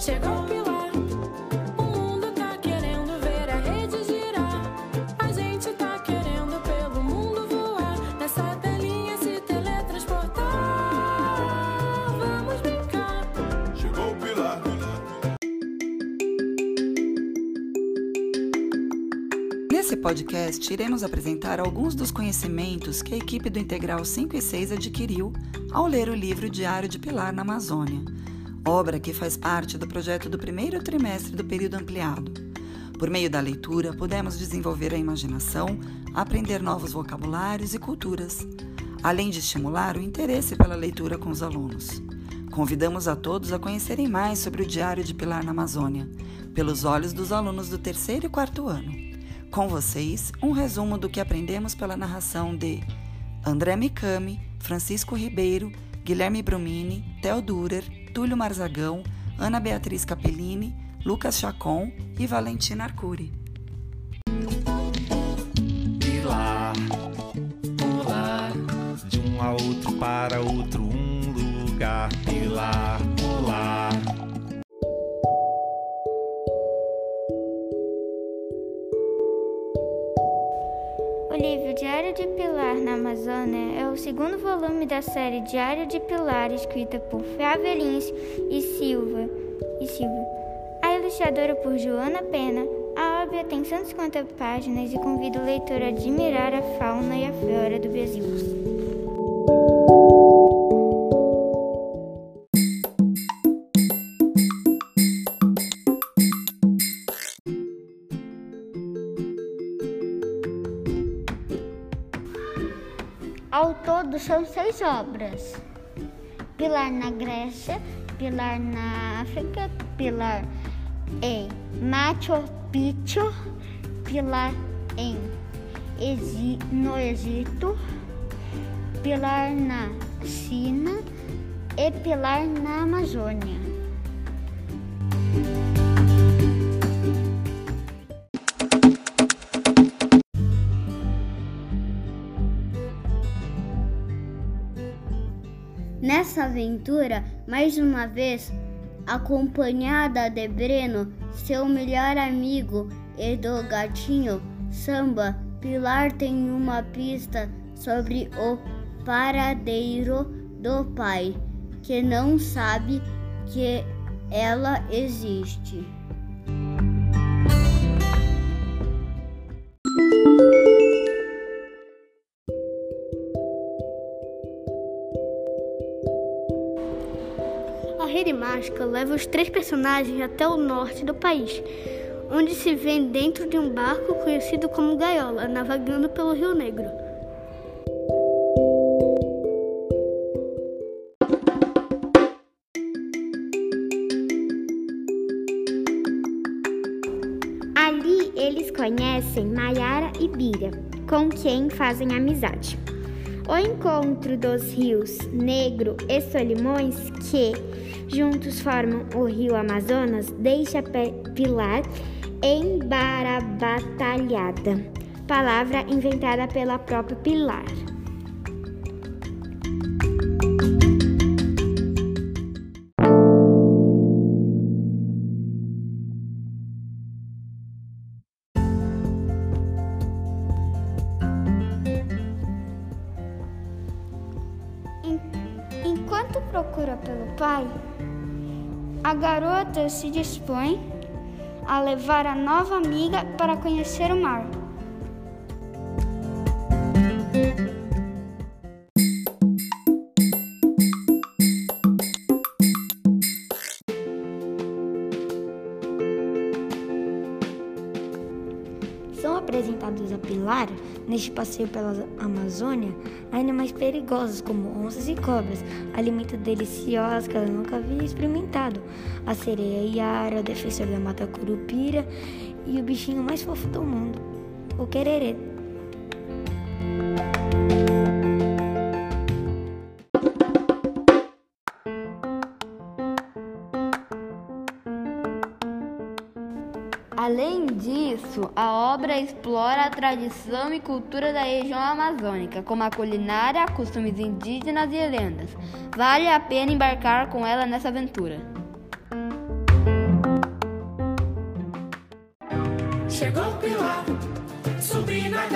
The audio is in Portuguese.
Chegou o pilar. O mundo tá querendo ver a rede girar. A gente tá querendo pelo mundo voar. Nessa telinha se teletransportar. Vamos brincar. Chegou o Pilar. Nesse podcast, iremos apresentar alguns dos conhecimentos que a equipe do Integral 5 e 6 adquiriu ao ler o livro Diário de Pilar na Amazônia, obra que faz parte do projeto do primeiro trimestre do período ampliado. Por meio da leitura, pudemos desenvolver a imaginação, aprender novos vocabulários e culturas, além de estimular o interesse pela leitura com os alunos. Convidamos a todos a conhecerem mais sobre o Diário de Pilar na Amazônia, pelos olhos dos alunos do terceiro e quarto ano. Com vocês, um resumo do que aprendemos pela narração de André Mikami, Francisco Ribeiro, Guilherme Brumini, Theo Durer, Túlio Marzagão, Ana Beatriz Capellini, Lucas Chacon e Valentina Arcuri. Pilar, pular, de um a outro para outro um lugar. Pilar, pular. Livro Diário de Pilar na Amazônia é o segundo volume da série Diário de Pilar, escrita por Flávia Lins e Silva. E Silva. A ilustradora por Joana Pena. A obra tem 150 páginas e convida o leitor a admirar a fauna e a flora do Brasil. Ao todo são seis obras: Pilar na Grécia, Pilar na África, Pilar em Machu Picchu, Pilar em Egi- no Egito, Pilar na China e Pilar na Amazônia. Nessa aventura, mais uma vez, acompanhada de Breno, seu melhor amigo, e do gatinho Samba, Pilar tem uma pista sobre o paradeiro do pai, que não sabe que ela existe. Rede Mágica leva os três personagens até o norte do país, onde se vê dentro de um barco conhecido como Gaiola, navegando pelo Rio Negro. Ali eles conhecem Maiara e Bira, com quem fazem amizade. O encontro dos rios Negro e Solimões, que juntos formam o rio Amazonas, deixa Pilar embarabatalhada, palavra inventada pela própria Pilar. Enquanto procura pelo pai, a garota se dispõe a levar a nova amiga para conhecer o mar. São apresentados a Pilar, neste passeio pela Amazônia, animais perigosos como onças e cobras, alimentos deliciosos que ela nunca havia experimentado, a sereia Yara, o defensor da mata curupira e o bichinho mais fofo do mundo, o quererê. Além disso, a obra explora a tradição e cultura da região amazônica, como a culinária, costumes indígenas e lendas. Vale a pena embarcar com ela nessa aventura. Chegou Pilar, subi na